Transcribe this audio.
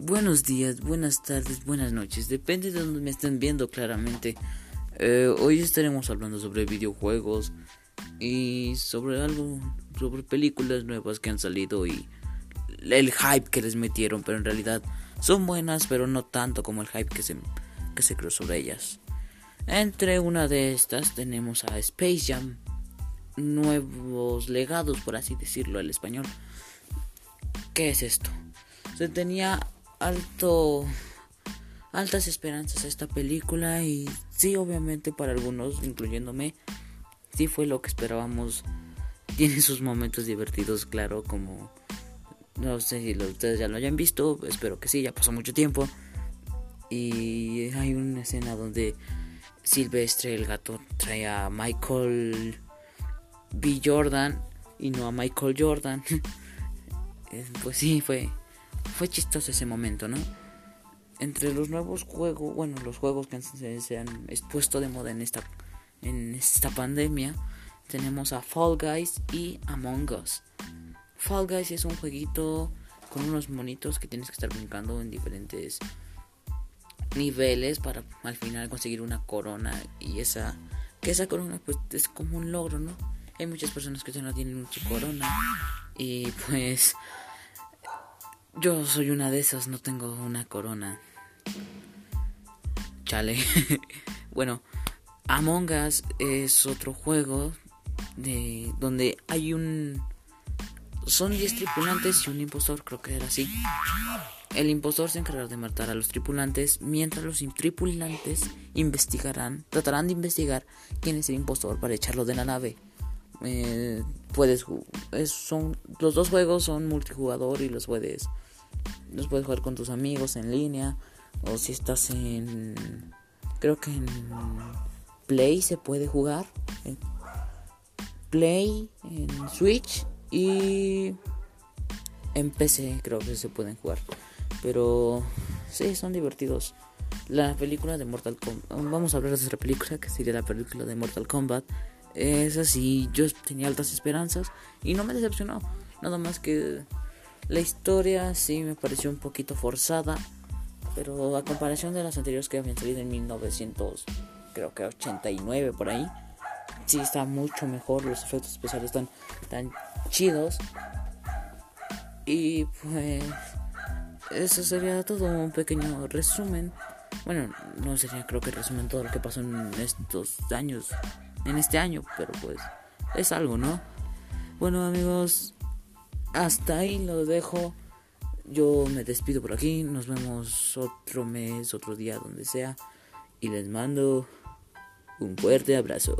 Buenos días, buenas tardes, buenas noches. Depende de donde me estén viendo claramente. Eh, hoy estaremos hablando sobre videojuegos y sobre algo, sobre películas nuevas que han salido y el hype que les metieron, pero en realidad son buenas, pero no tanto como el hype que se, que se creó sobre ellas. Entre una de estas tenemos a Space Jam, nuevos legados, por así decirlo, al español. ¿Qué es esto? Se tenía alto altas esperanzas a esta película y sí, obviamente para algunos, incluyéndome, sí fue lo que esperábamos. Tiene sus momentos divertidos, claro, como no sé si ustedes ya lo hayan visto, espero que sí, ya pasó mucho tiempo. Y hay una escena donde Silvestre el gato trae a Michael B. Jordan y no a Michael Jordan. pues sí, fue, fue chistoso ese momento, ¿no? Entre los nuevos juegos, bueno, los juegos que se, han expuesto de moda en esta, en esta pandemia, tenemos a Fall Guys y Among Us. Fall Guys es un jueguito con unos monitos que tienes que estar brincando en diferentes niveles para al final conseguir una corona y esa que esa corona pues es como un logro, ¿no? Hay muchas personas que ya no tienen mucha corona. Y pues yo soy una de esas, no tengo una corona. Chale. bueno, Among Us es otro juego de donde hay un son 10 tripulantes y un impostor, creo que era así. El impostor se encargará de matar a los tripulantes, mientras los tripulantes investigarán, tratarán de investigar quién es el impostor para echarlo de la nave. Eh, puedes son los dos juegos son multijugador y los puedes los puedes jugar con tus amigos en línea o si estás en creo que en Play se puede jugar Play en Switch y en PC creo que se pueden jugar. Pero sí son divertidos. La película de Mortal Kombat vamos a hablar de otra película que sería la película de Mortal Kombat. Es así, yo tenía altas esperanzas y no me decepcionó. Nada más que la historia sí me pareció un poquito forzada, pero a comparación de las anteriores que habían salido en 1900, creo que 89 por ahí, sí está mucho mejor, los efectos especiales están tan chidos. Y pues eso sería todo un pequeño resumen. Bueno, no sería creo que resumen todo lo que pasó en estos años en este año, pero pues es algo, ¿no? Bueno amigos, hasta ahí lo dejo. Yo me despido por aquí, nos vemos otro mes, otro día, donde sea, y les mando un fuerte abrazo.